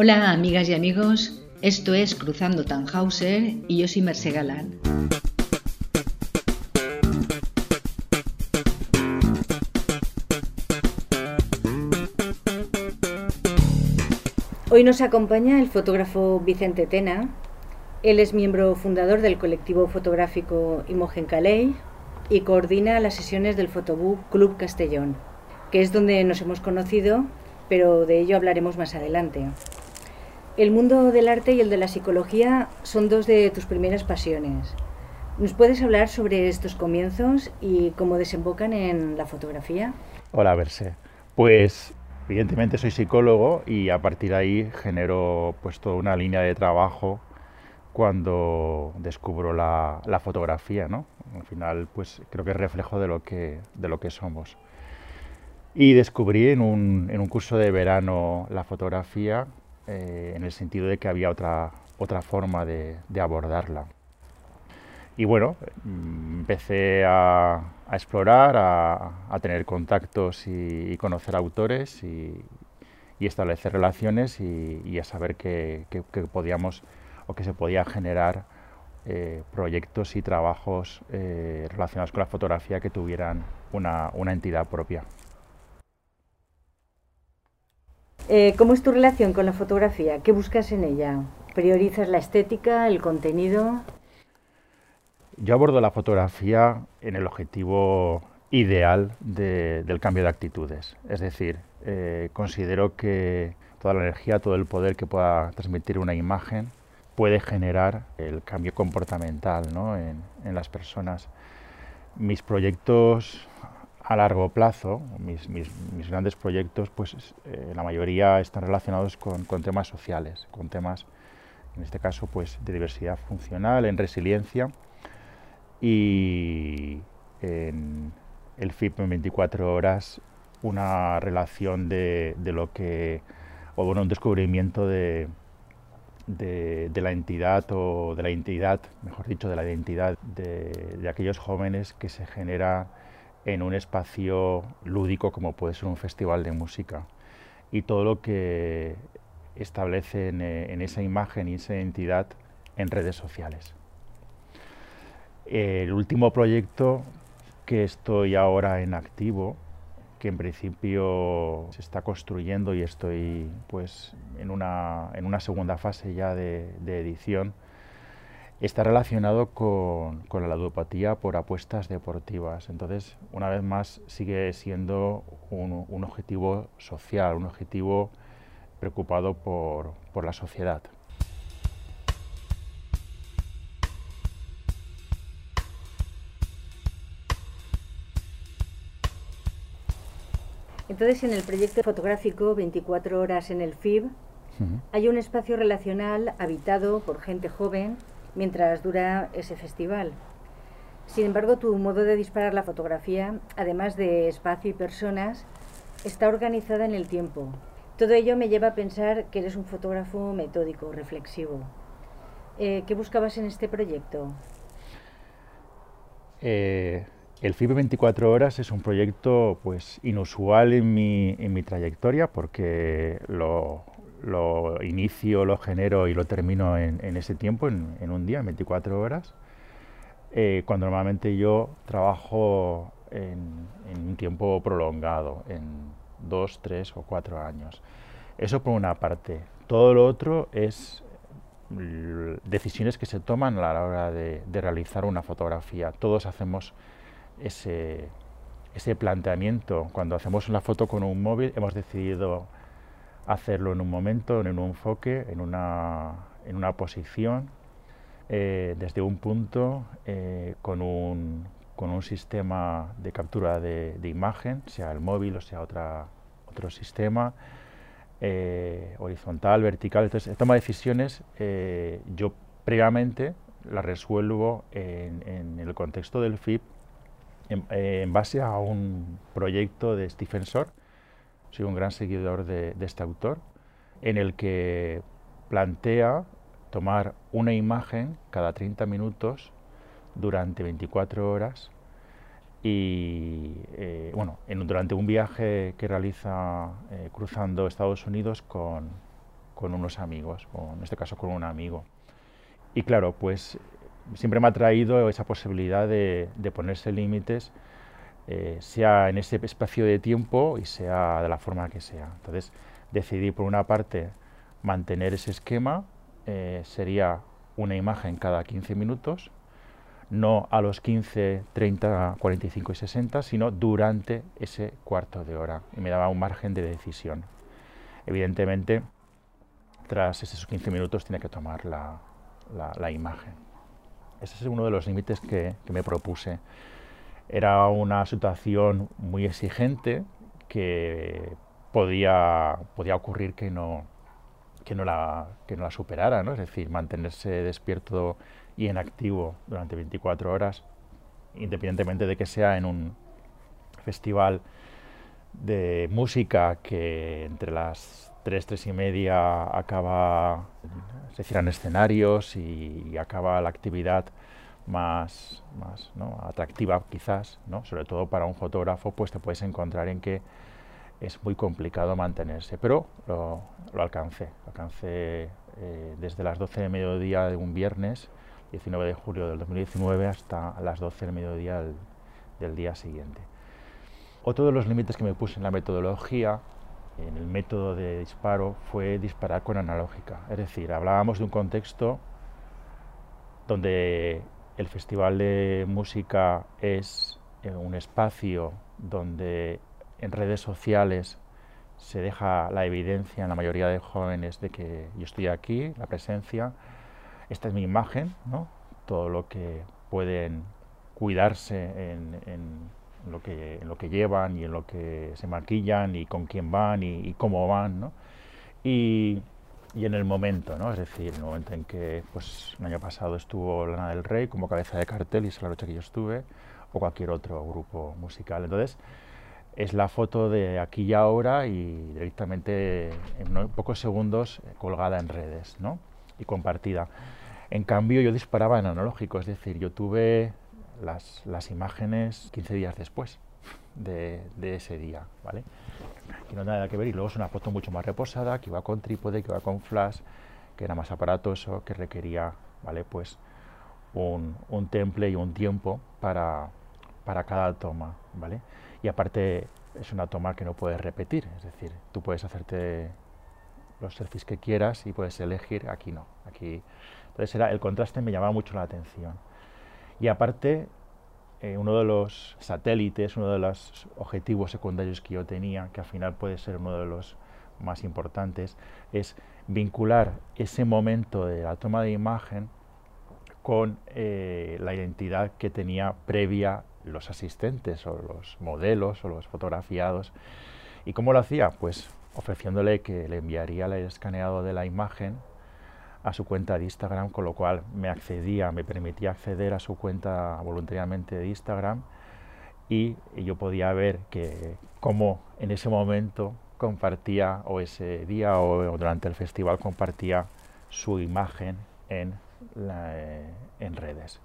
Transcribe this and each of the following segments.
Hola amigas y amigos, esto es Cruzando Tannhauser y yo soy Merce Galán. Hoy nos acompaña el fotógrafo Vicente Tena. Él es miembro fundador del colectivo fotográfico Imogen Calais y coordina las sesiones del Fotobook Club Castellón, que es donde nos hemos conocido, pero de ello hablaremos más adelante. El mundo del arte y el de la psicología son dos de tus primeras pasiones. ¿Nos puedes hablar sobre estos comienzos y cómo desembocan en la fotografía? Hola, Verse. Pues evidentemente soy psicólogo y a partir de ahí genero pues toda una línea de trabajo cuando descubro la, fotografía, ¿no? Al final, pues creo que es reflejo de lo que, de lo que somos. Y descubrí en un, en un curso de verano la fotografía eh, en el sentido de que había otra, otra forma de, abordarla. Y bueno, empecé a, explorar, a, tener contactos y, conocer autores y, establecer relaciones y, a saber que, podíamos o que se podía generar eh, proyectos y trabajos eh, relacionados con la fotografía que tuvieran una entidad propia. Eh, ¿Cómo es tu relación con la fotografía? ¿Qué buscas en ella? ¿Priorizas la estética, el contenido? Yo abordo la fotografía en el objetivo ideal del cambio de actitudes. Es decir, eh, considero que toda la energía, todo el poder que pueda transmitir una imagen puede generar el cambio comportamental en las personas. Mis proyectos a largo plazo, mis, grandes proyectos, pues eh, la mayoría están relacionados con, temas sociales, con temas, en este caso, pues de diversidad funcional, en resiliencia y en el FIP en 24 horas una relación de, lo que, o bueno, un descubrimiento de, de, la entidad o de la identidad, mejor dicho, de la identidad de, de aquellos jóvenes que se genera en un espacio lúdico como puede ser un festival de música y todo lo que establece eh, en, esa imagen y esa identidad en redes sociales. El último proyecto que estoy ahora en activo, que en principio se está construyendo y estoy pues en una, en una segunda fase ya de edición, está relacionado con, la ludopatía por apuestas deportivas. Entonces, una vez más, sigue siendo un, objetivo social, un objetivo preocupado por, la sociedad. Entonces, en el proyecto fotográfico 24 horas en el FIB, hay un espacio relacional habitado por gente joven mientras dura ese festival. Sin embargo, tu modo de disparar la fotografía, además de espacio y personas, está organizada en el tiempo. Todo ello me lleva a pensar que eres un fotógrafo metódico, reflexivo. Eh, ¿Qué buscabas en este proyecto? Eh, el FIB 24 horas es un proyecto pues, inusual en mi, en mi trayectoria porque lo, lo inicio, lo genero y lo termino en, ese tiempo, en, un día, en 24 horas, eh, cuando normalmente yo trabajo en, un tiempo prolongado, en dos, tres o cuatro años. Eso por una parte. Todo lo otro es decisiones que se toman a la hora de, realizar una fotografía. Todos hacemos ese, ese planteamiento. Cuando hacemos una foto con un móvil hemos decidido hacerlo en un momento, en un enfoque, en una, en una posición, eh, desde un punto, eh, con, un, con, un, sistema de captura de, imagen, sea el móvil o sea otro sistema, eh, horizontal, vertical. Entonces, toma decisiones, yo previamente las resuelvo en, el contexto del FIP en, base a un proyecto de Stephen soy un gran seguidor de, este autor, en el que plantea tomar una imagen cada 30 minutos durante 24 horas y eh, bueno, durante un viaje que realiza eh, cruzando Estados Unidos con, unos amigos, o en este caso con un amigo. Y claro, pues siempre me ha traído esa posibilidad de, ponerse límites, eh, sea en ese espacio de tiempo y sea de la forma que sea. Entonces decidí por una parte mantener ese esquema, eh, sería una imagen cada 15 minutos, no a los 15, 30, 45 y 60, sino durante ese cuarto de hora. Y me daba un margen de decisión. Evidentemente, tras esos 15 minutos tiene que tomar la, la, imagen. Ese es uno de los límites que, me propuse. Era una situación muy exigente que podía, podía ocurrir que no, que no, la, que no la superara, ¿no? es decir, mantenerse despierto y en activo durante 24 horas, independientemente de que sea en un festival de música que entre las 3, 3 y media acaba, se cierran escenarios y, acaba la actividad más, más atractiva quizás, ¿no? sobre todo para un fotógrafo, pues te puedes encontrar en que es muy complicado mantenerse, pero lo, alcancé, lo alcancé eh, desde las 12 de mediodía de un viernes, 19 de julio del 2019, hasta las 12 del mediodía del día siguiente. Otro de los límites que me puse en la metodología, en el método de disparo, fue disparar con analógica. Es decir, hablábamos de un contexto donde el Festival de Música es eh, un espacio donde en redes sociales se deja la evidencia en la mayoría de jóvenes de que yo estoy aquí, la presencia, esta es mi imagen, ¿no? todo lo que pueden cuidarse en en lo que, en lo que llevan y en lo que se maquillan y con quién van y, cómo van, ¿no? Y, y, en el momento, ¿no? Es decir, en el momento en que, pues, el año pasado estuvo Lana del Rey como cabeza de cartel y es la noche que yo estuve, o cualquier otro grupo musical. Entonces, es la foto de aquí y ahora y directamente en pocos segundos eh, colgada en redes, ¿no? Y compartida. En cambio, yo disparaba en analógico, es decir, yo tuve las, las imágenes 15 días después de, de, ese día, ¿vale? Que no nada que ver y luego es una foto mucho más reposada, que iba con trípode, que iba con flash, que era más aparatoso, que requería, ¿vale? Pues un, un temple y un tiempo para, para cada toma, ¿vale? Y aparte es una toma que no puedes repetir, es decir, tú puedes hacerte los selfies que quieras y puedes elegir, aquí no, aquí... Entonces era, el contraste me llamaba mucho la atención. Y aparte, eh, uno de los satélites, uno de los objetivos secundarios que yo tenía, que al final puede ser uno de los más importantes, es vincular ese momento de la toma de imagen con eh, la identidad que tenía previa los asistentes o los modelos o los fotografiados. ¿Y cómo lo hacía? Pues ofreciéndole que le enviaría el escaneado de la imagen a su cuenta de Instagram, con lo cual me accedía, me permitía acceder a su cuenta voluntariamente de Instagram y yo podía ver que cómo en ese momento compartía o ese día o, durante el festival compartía su imagen en, eh, en redes.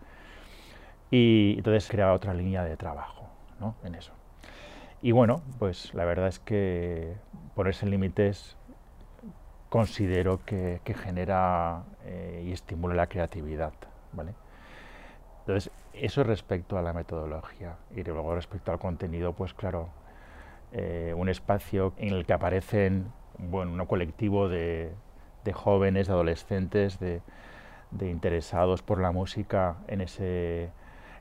Y entonces creaba otra línea de trabajo ¿no? en eso. Y bueno, pues la verdad es que ponerse límites considero que, genera eh, y estimula la creatividad. ¿vale? Entonces, eso respecto a la metodología. Y luego respecto al contenido, pues claro, eh, un espacio en el que aparecen bueno, un colectivo de, jóvenes, de adolescentes, de, interesados por la música en, ese,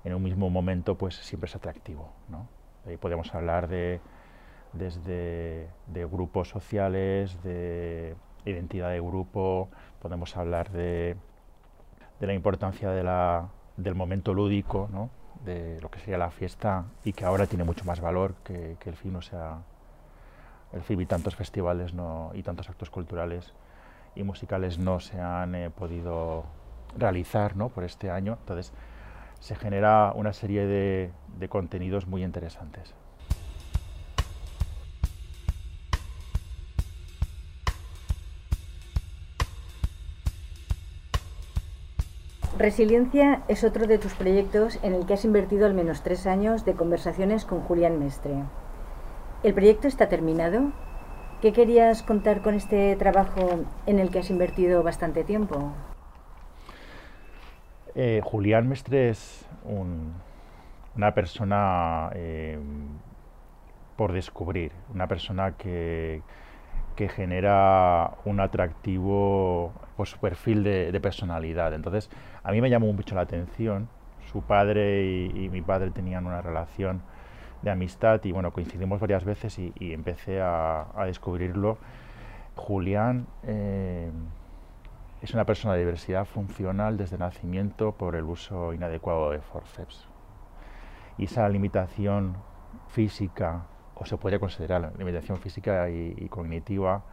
en un mismo momento, pues siempre es atractivo. ¿no? Ahí podemos hablar de desde de grupos sociales, de identidad de grupo, podemos hablar de, de la importancia de la, del momento lúdico, ¿no? de lo que sería la fiesta y que ahora tiene mucho más valor que, el FIB no sea el FIB y tantos festivales no, y tantos actos culturales y musicales no se han eh, podido realizar ¿no? por este año. Entonces se genera una serie de contenidos muy interesantes. Resiliencia es otro de tus proyectos en el que has invertido al menos tres años de conversaciones con Julián Mestre. ¿El proyecto está terminado? ¿Qué querías contar con este trabajo en el que has invertido bastante tiempo? Eh, Julián Mestre es una persona eh, por descubrir, una persona que, que genera un atractivo por su perfil de, personalidad. Entonces, a mí me llamó mucho la atención. Su padre y mi padre tenían una relación de amistad y bueno, coincidimos varias veces y, empecé a, descubrirlo. Julián eh, es una persona de diversidad funcional desde nacimiento por el uso inadecuado de forceps. Y esa limitación física, o se puede considerar limitación física y, cognitiva,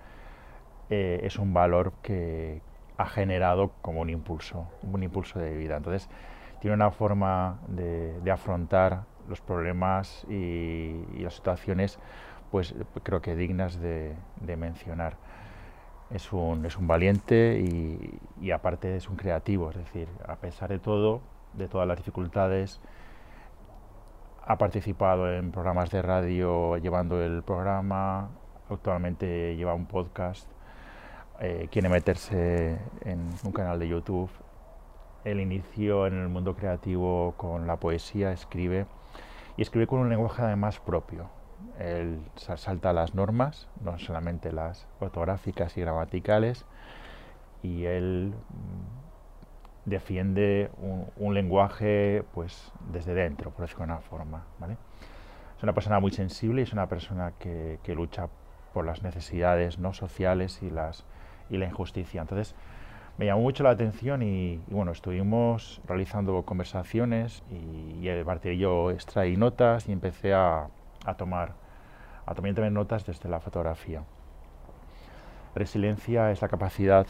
eh, es un valor que ha generado como un impulso, un impulso de vida. Entonces, tiene una forma de, afrontar los problemas y, las situaciones, pues creo que dignas de, mencionar. Es un, es un valiente y, aparte es un creativo, es decir, a pesar de todo, de todas las dificultades, ha participado en programas de radio llevando el programa, actualmente lleva un podcast, eh, quiere meterse en un canal de YouTube. Él inició en el mundo creativo con la poesía, escribe y escribe con un lenguaje además propio. Él salta las normas, no solamente las ortográficas y gramaticales, y él mm, defiende un, lenguaje pues desde dentro, por decirlo de una forma. ¿vale? Es una persona muy sensible y es una persona que, que lucha por las necesidades no sociales y, las, y la injusticia. Entonces, me llamó mucho la atención y, bueno, estuvimos realizando conversaciones y, y parte yo extraí notas y empecé a, tomar a tomar notas desde la fotografía. Resiliencia es la capacidad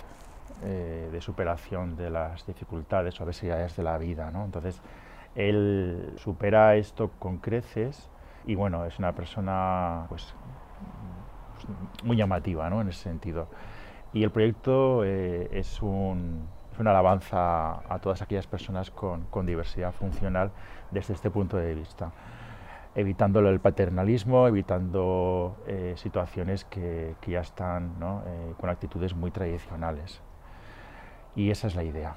eh, de superación de las dificultades o adversidades de la vida, ¿no? Entonces, él supera esto con creces y bueno, es una persona pues muy llamativa, ¿no? En ese sentido. Y el proyecto eh, es, un, una alabanza a todas aquellas personas con, diversidad funcional desde este punto de vista, evitando el paternalismo, evitando eh, situaciones que, ya están eh, con actitudes muy tradicionales. Y esa es la idea.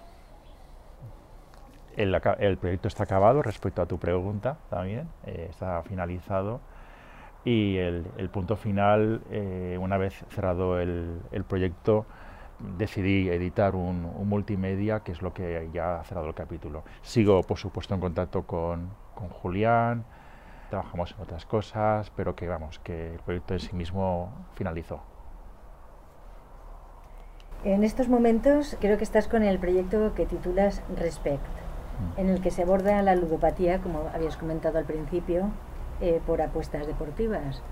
El, el proyecto está acabado respecto a tu pregunta también, está finalizado y el, punto final, eh, una vez cerrado el, proyecto, decidí editar un, multimedia, que es lo que ya ha cerrado el capítulo. Sigo, por supuesto, en contacto con, con, Julián, trabajamos en otras cosas, pero que vamos, que el proyecto en sí mismo finalizó. En estos momentos creo que estás con el proyecto que titulas Respect, mm. en el que se aborda la ludopatía, como habías comentado al principio, eh, por apuestas deportivas.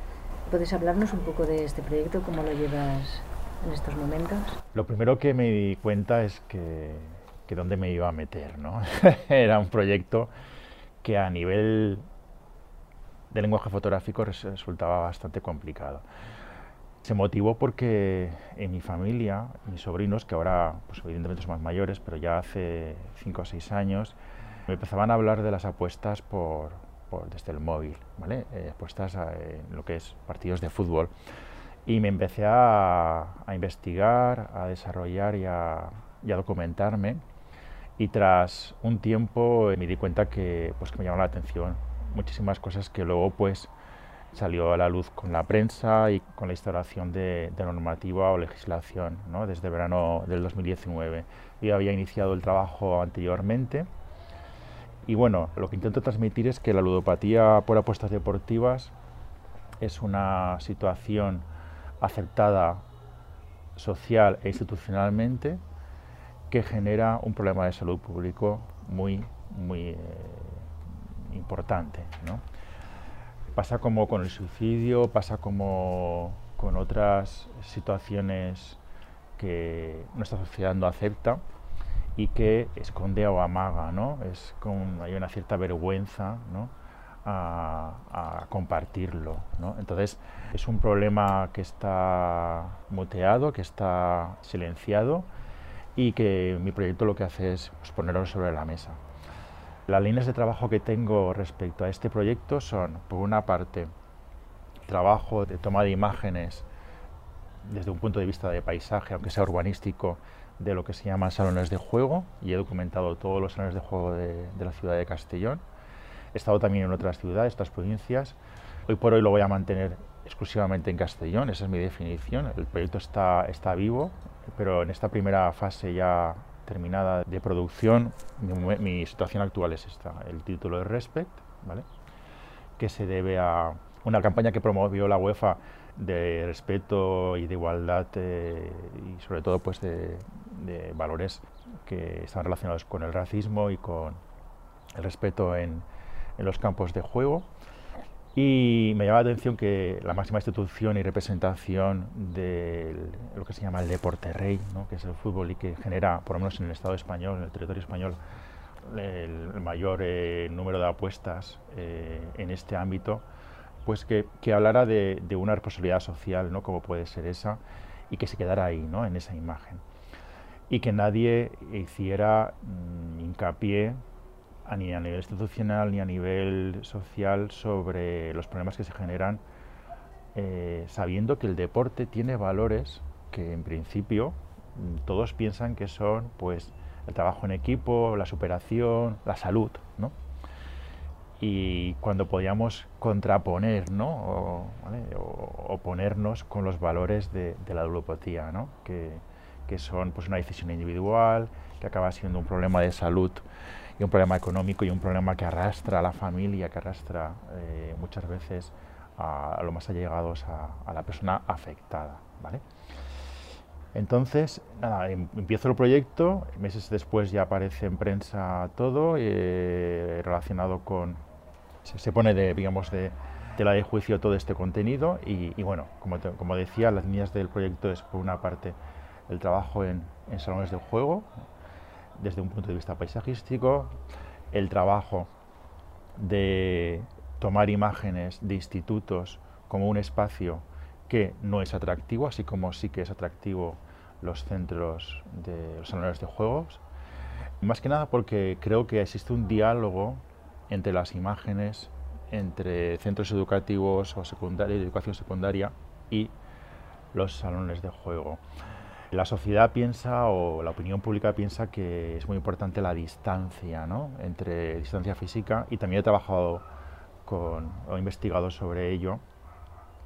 ¿Puedes hablarnos un poco de este proyecto, cómo lo llevas en estos momentos? Lo primero que me di cuenta es que, que dónde me iba a meter, ¿no? Era un proyecto que a nivel de lenguaje fotográfico resultaba bastante complicado. Se motivó porque en mi familia, mis sobrinos, que ahora pues evidentemente son más mayores, pero ya hace 5 o 6 años, me empezaban a hablar de las apuestas por, desde el móvil, ¿vale? Eh, puestas en lo que es partidos de fútbol. Y me empecé a, investigar, a desarrollar y a, documentarme. Y tras un tiempo eh, me di cuenta que, pues, que me llamó la atención muchísimas cosas que luego pues salió a la luz con la prensa y con la instauración de, normativa o legislación ¿no? desde verano del 2019. Yo había iniciado el trabajo anteriormente y bueno, lo que intento transmitir es que la ludopatía por apuestas deportivas es una situación aceptada social e institucionalmente que genera un problema de salud público muy, muy eh, importante. Pasa como con el suicidio, pasa como con otras situaciones que nuestra sociedad no acepta y que esconde o amaga, ¿no? Es con, hay una cierta vergüenza, ¿no? A, compartirlo, ¿no? Entonces es un problema que está muteado, que está silenciado y que mi proyecto lo que hace es pues, ponerlo sobre la mesa. Las líneas de trabajo que tengo respecto a este proyecto son, por una parte, trabajo de toma de imágenes desde un punto de vista de paisaje, aunque sea urbanístico, de lo que se llaman salones de juego y he documentado todos los salones de juego de, la ciudad de Castellón. He estado también en otras ciudades, otras provincias. Hoy por hoy lo voy a mantener exclusivamente en Castellón, esa es mi definición. El proyecto está, está vivo, pero en esta primera fase ya terminada de producción, mi, mi situación actual es esta. El título es Respect, ¿vale? que se debe a una campaña que promovió la UEFA de respeto y de igualdad eh, y sobre todo pues de, valores que están relacionados con el racismo y con el respeto en, los campos de juego. Y me llama la atención que la máxima institución y representación de lo que se llama el deporte rey, que es el fútbol y que genera, por lo menos en el Estado español, en el territorio español, el, mayor eh, número de apuestas eh, en este ámbito, pues que, hablara de, una responsabilidad social, ¿no? como puede ser esa, y que se quedara ahí, ¿no? en esa imagen. Y que nadie hiciera mm, hincapié ni a nivel institucional ni a nivel social sobre los problemas que se generan, eh, sabiendo que el deporte tiene valores que en principio mm, todos piensan que son pues el trabajo en equipo, la superación, la salud. Y cuando podíamos contraponer ¿no? o, oponernos con los valores de, la ludopatía, ¿no? que, que, son pues, una decisión individual, que acaba siendo un problema de salud y un problema económico y un problema que arrastra a la familia, que arrastra eh, muchas veces a, a, lo más allegados a, a la persona afectada. ¿vale? Entonces, nada, em, empiezo el proyecto, meses después ya aparece en prensa todo eh, relacionado con, se, pone de, digamos, de tela de juicio todo este contenido y, bueno, como, como, decía, las líneas del proyecto es por una parte el trabajo en, salones de juego, desde un punto de vista paisajístico, el trabajo de tomar imágenes de institutos como un espacio que no es atractivo, así como sí que es atractivo los centros de los salones de juegos. Más que nada porque creo que existe un diálogo entre las imágenes, entre centros educativos o secundaria, educación secundaria y los salones de juego. La sociedad piensa o la opinión pública piensa que es muy importante la distancia, ¿no? entre distancia física y también he trabajado con, o investigado sobre ello,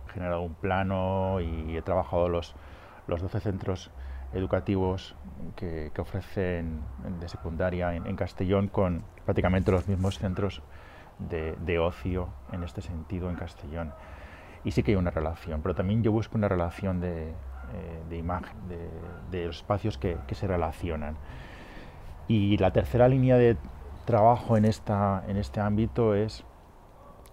he generado un plano y he trabajado los, los 12 centros educativos que, ofrecen de secundaria en, Castellón con prácticamente los mismos centros de, ocio en este sentido en Castellón. Y sí que hay una relación, pero también yo busco una relación de, eh, imagen, de, los espacios que, se relacionan. Y la tercera línea de trabajo en, esta, en este ámbito es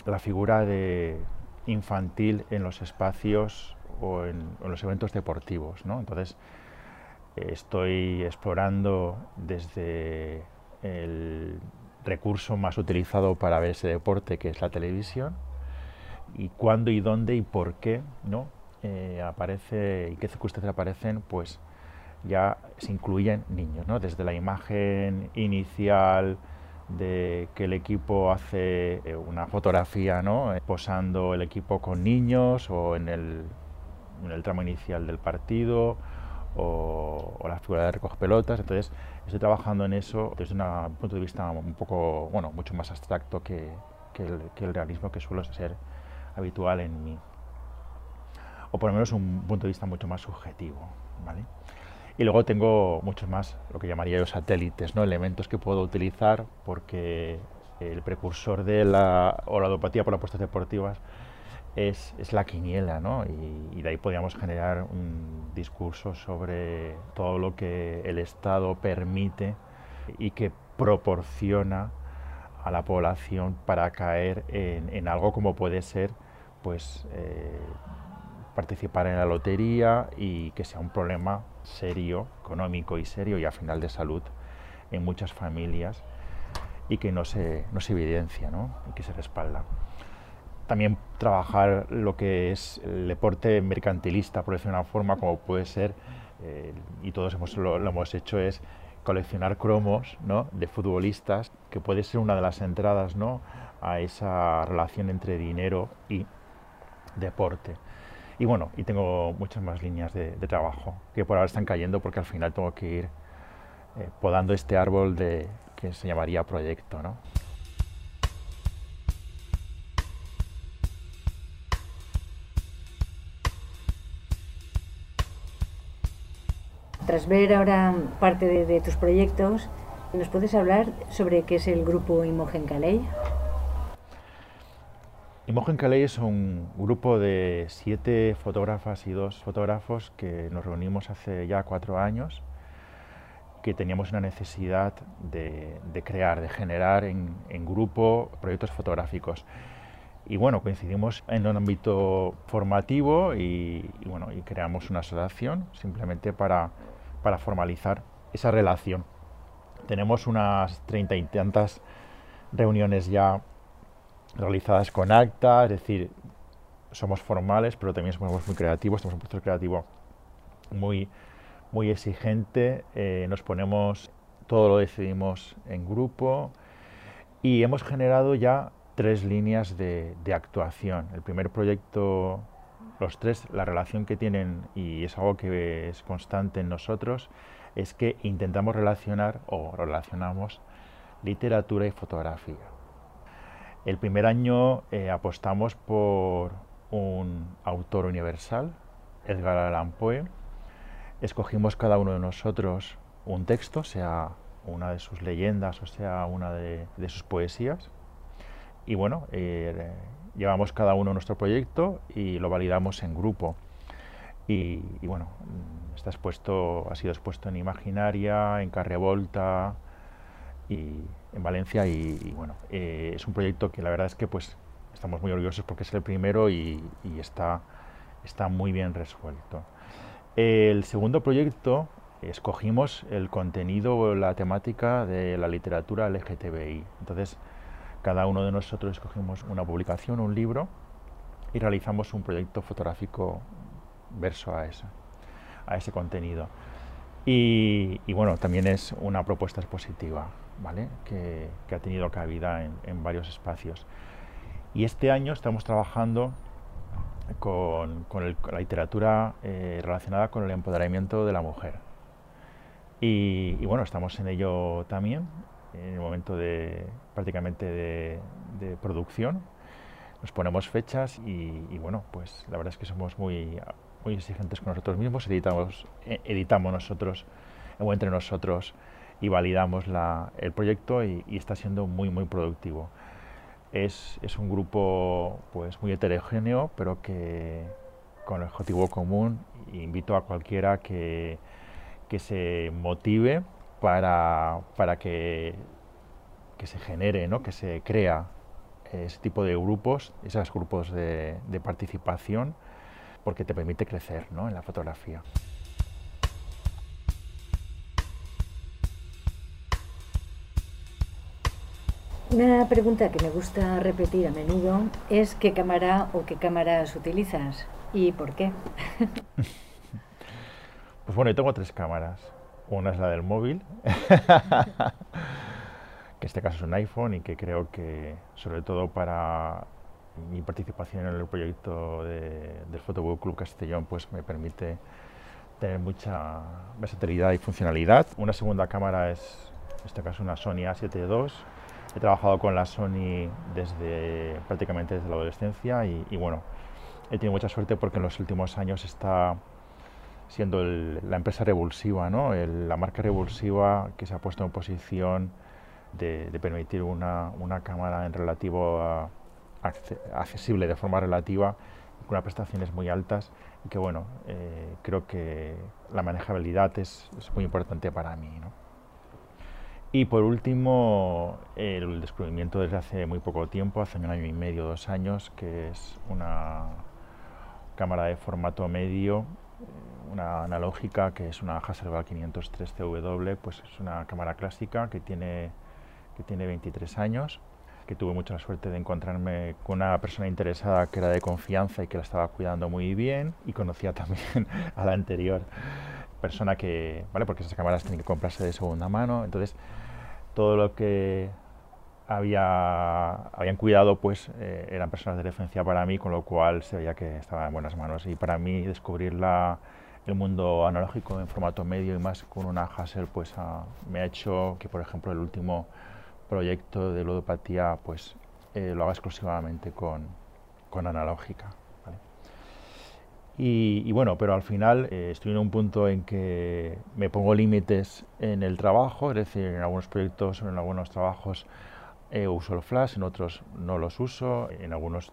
la figura de infantil en los espacios o en, en los eventos deportivos. ¿no? Entonces, Estoy explorando desde el recurso más utilizado para ver ese deporte, que es la televisión, y cuándo y dónde y por qué ¿no? Eh, aparece y qué circunstancias aparecen, pues ya se incluyen niños, ¿no? desde la imagen inicial de que el equipo hace eh, una fotografía ¿no? posando el equipo con niños o en el, en el tramo inicial del partido o, la figura de recoge pelotas. Entonces, estoy trabajando en eso desde un punto de vista un poco, bueno, mucho más abstracto que, el, realismo que suele ser habitual en mí. O por lo menos un punto de vista mucho más subjetivo. ¿vale? Y luego tengo muchos más, lo que llamaría yo satélites, ¿no? elementos que puedo utilizar porque el precursor de la oradopatía por apuestas deportivas es, es la quiniela, ¿no? Y, de ahí podríamos generar un discurso sobre todo lo que el Estado permite y que proporciona a la población para caer en, algo como puede ser pues eh, participar en la lotería y que sea un problema serio, económico y serio y al final de salud en muchas familias y que no se, no se evidencia ¿no? y que se respalda también trabajar lo que es el deporte mercantilista, por decirlo de una forma, como puede ser, eh, y todos hemos, lo, hemos hecho, es coleccionar cromos ¿no? de futbolistas, que puede ser una de las entradas a esa relación entre dinero y deporte. Y bueno, y tengo muchas más líneas de, trabajo que por ahora están cayendo porque al final tengo que ir eh, podando este árbol de, que se llamaría proyecto. ¿no? Tras ver ahora parte de, tus proyectos, ¿nos puedes hablar sobre qué es el grupo Imogen Calais? Imogen Calais es un grupo de siete fotógrafas y dos fotógrafos que nos reunimos hace ya cuatro años, que teníamos una necesidad de, crear, de generar en, grupo proyectos fotográficos. Y bueno, coincidimos en un ámbito formativo y bueno, y creamos una asociación simplemente para para formalizar esa relación. Tenemos unas treinta y tantas reuniones ya realizadas con acta, es decir, somos formales, pero también somos muy creativos, tenemos un puesto creativo muy, muy exigente, eh, nos ponemos, todo lo decidimos en grupo y hemos generado ya tres líneas de, de actuación. El primer proyecto los tres, la relación que tienen, y es algo que es constante en nosotros, es que intentamos relacionar o relacionamos literatura y fotografía. El primer año eh, apostamos por un autor universal, Edgar Allan Poe. Escogimos cada uno de nosotros un texto, sea una de sus leyendas o sea una de, sus poesías. Y bueno, eh, llevamos cada uno nuestro proyecto y lo validamos en grupo. Y, bueno, está expuesto, ha sido expuesto en Imaginaria, en Carrevolta y en Valencia y, bueno, eh, es un proyecto que la verdad es que pues estamos muy orgullosos porque es el primero y, está, está muy bien resuelto. El segundo proyecto escogimos el contenido o la temática de la literatura LGTBI. Entonces, cada uno de nosotros escogimos una publicación, un libro, y realizamos un proyecto fotográfico verso a, eso, a ese contenido. Y, bueno, también es una propuesta expositiva, ¿vale? Que, ha tenido cabida en, varios espacios. Y este año estamos trabajando con, la literatura eh, relacionada con el empoderamiento de la mujer. Y, bueno, estamos en ello también en el momento de prácticamente de, producción. Nos ponemos fechas y, bueno, pues la verdad es que somos muy, muy exigentes con nosotros mismos, editamos, eh, editamos nosotros o entre nosotros y validamos la, el proyecto y, está siendo muy muy productivo. Es, es, un grupo pues muy heterogéneo, pero que con el objetivo común invito a cualquiera que, que se motive para, para que, que, se genere, ¿no? que se crea ese tipo de grupos, esos grupos de, de participación, porque te permite crecer ¿no? en la fotografía. Una pregunta que me gusta repetir a menudo es qué cámara o qué cámaras utilizas y por qué. pues bueno, yo tengo tres cámaras. Una es la del móvil, que en este caso es un iPhone y que creo que, sobre todo para mi participación en el proyecto del Photobook Club Castellón, pues me permite tener mucha versatilidad y funcionalidad. Una segunda cámara es, en este caso, una Sony A7 II. He trabajado con la Sony desde prácticamente desde la adolescencia y, y bueno, he tenido mucha suerte porque en los últimos años está siendo la empresa revulsiva, ¿no? la marca revulsiva que se ha puesto en posición de, permitir una, cámara en relativo accesible de forma relativa con unas prestaciones muy altas y que bueno eh, creo que la manejabilidad es, muy importante para mí y por último el descubrimiento desde hace muy poco tiempo hace un año y medio dos años que es una cámara de formato medio una analógica que es una Hasselblad 503 CW, pues es una cámara clásica que tiene, que tiene 23 años, que tuve mucha suerte de encontrarme con una persona interesada que era de confianza y que la estaba cuidando muy bien y conocía también a la anterior persona que, ¿vale? Porque esas cámaras tienen que comprarse de segunda mano, entonces todo lo que había, habían cuidado, pues eh, eran personas de referencia para mí, con lo cual se veía que estaba en buenas manos. Y para mí descubrir la, el mundo analógico en formato medio y más con una Hassel, pues me ha hecho que, por ejemplo, el último proyecto de ludopatía, pues eh, lo haga exclusivamente con, con analógica. Y, bueno, pero al final eh, estoy en un punto en que me pongo límites en el trabajo, es decir, en algunos proyectos, en algunos trabajos eh, uso el flash, en otros no los uso, en algunos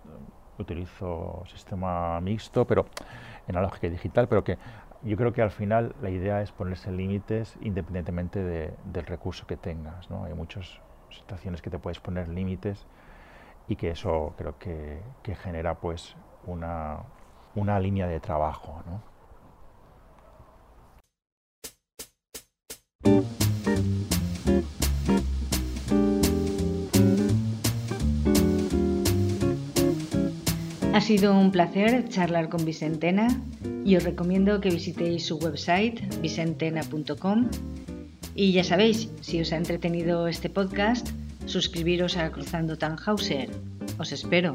utilizo sistema mixto, pero en analógica y digital, pero que yo creo que al final la idea es ponerse límites independientemente del recurso que tengas. ¿no? Hay muchas situaciones que te puedes poner límites y que eso creo que, que genera pues una, una línea de trabajo. ¿no? Sido un placer charlar con Vicentena y os recomiendo que visitéis su website vicentena.com y ya sabéis, si os ha entretenido este podcast, suscribiros a Cruzando Tannhauser. Os espero.